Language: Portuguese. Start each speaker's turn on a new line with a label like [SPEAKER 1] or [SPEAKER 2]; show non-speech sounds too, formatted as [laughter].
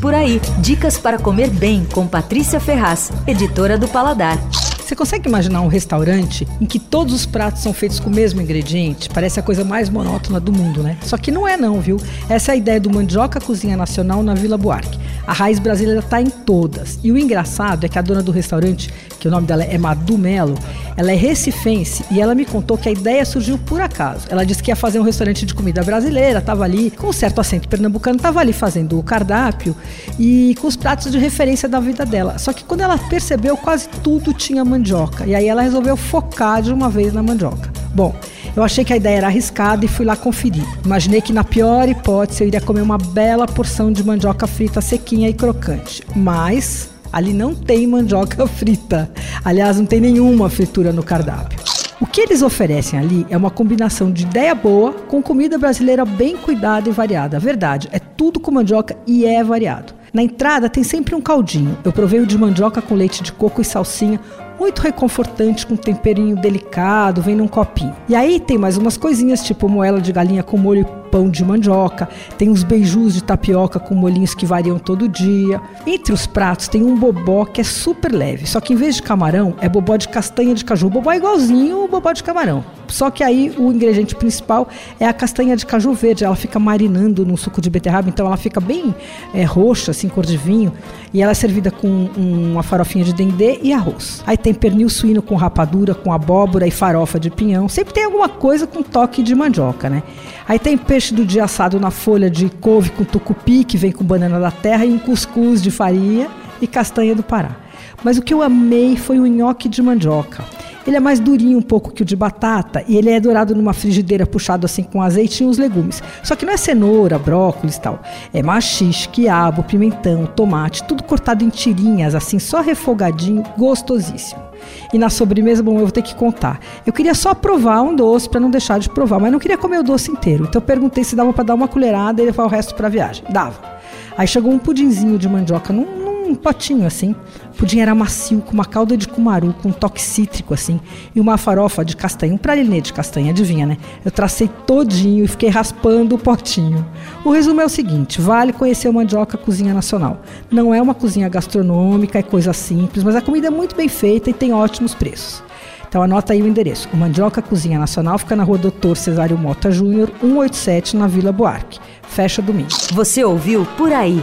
[SPEAKER 1] Por aí, dicas para comer bem com Patrícia Ferraz, editora do Paladar.
[SPEAKER 2] Você consegue imaginar um restaurante em que todos os pratos são feitos com o mesmo ingrediente? Parece a coisa mais monótona do mundo, né? Só que não é não, viu? Essa é a ideia do Mandioca Cozinha Nacional na Vila Buarque. A raiz brasileira está em todas. E o engraçado é que a dona do restaurante, que o nome dela é Madu Melo, ela é recifense e ela me contou que a ideia surgiu por acaso. Ela disse que ia fazer um restaurante de comida brasileira, estava ali com um certo acento pernambucano, estava ali fazendo o cardápio e com os pratos de referência da vida dela. Só que quando ela percebeu, quase tudo tinha mandioca. E aí ela resolveu focar de uma vez na mandioca. Bom, eu achei que a ideia era arriscada e fui lá conferir. Imaginei que na pior hipótese eu iria comer uma bela porção de mandioca frita sequinha e crocante. Mas ali não tem mandioca [laughs] frita. Aliás, não tem nenhuma fritura no cardápio. O que eles oferecem ali é uma combinação de ideia boa com comida brasileira bem cuidada e variada. Verdade, é tudo com mandioca e é variado. Na entrada tem sempre um caldinho. Eu provei o de mandioca com leite de coco e salsinha, muito reconfortante, com temperinho delicado, vem num copinho. E aí tem mais umas coisinhas, tipo moela de galinha com molho e pão de mandioca, tem uns beijus de tapioca com molinhos que variam todo dia. Entre os pratos tem um bobó que é super leve, só que em vez de camarão é bobó de castanha de caju. O bobó é igualzinho o bobó de camarão. Só que aí o ingrediente principal é a castanha de caju verde. Ela fica marinando no suco de beterraba, então ela fica bem é, roxa, assim, cor de vinho. E ela é servida com uma farofinha de dendê e arroz. Aí tem pernil suíno com rapadura, com abóbora e farofa de pinhão. Sempre tem alguma coisa com toque de mandioca, né? Aí tem peixe do dia assado na folha de couve com tucupi, que vem com banana da terra, e um cuscuz de farinha e castanha do Pará. Mas o que eu amei foi o nhoque de mandioca. Ele é mais durinho um pouco que o de batata e ele é dourado numa frigideira puxado assim com azeite e os legumes. Só que não é cenoura, brócolis e tal. É machixe, quiabo, pimentão, tomate, tudo cortado em tirinhas, assim, só refogadinho, gostosíssimo. E na sobremesa, bom, eu vou ter que contar. Eu queria só provar um doce para não deixar de provar, mas não queria comer o doce inteiro. Então eu perguntei se dava para dar uma colherada e levar o resto para viagem. Dava. Aí chegou um pudinzinho de mandioca num, num potinho assim. O pudim era macio, com uma calda de cumaru, com um toque cítrico assim, e uma farofa de castanha, um pralinê de castanha, adivinha, né? Eu tracei todinho e fiquei raspando o potinho. O resumo é o seguinte: vale conhecer o Mandioca Cozinha Nacional. Não é uma cozinha gastronômica, é coisa simples, mas a comida é muito bem feita e tem ótimos preços. Então anota aí o endereço. O Mandioca Cozinha Nacional fica na rua Doutor Cesário Mota Júnior, 187, na Vila Buarque. Fecha domingo.
[SPEAKER 1] Você ouviu Por Aí.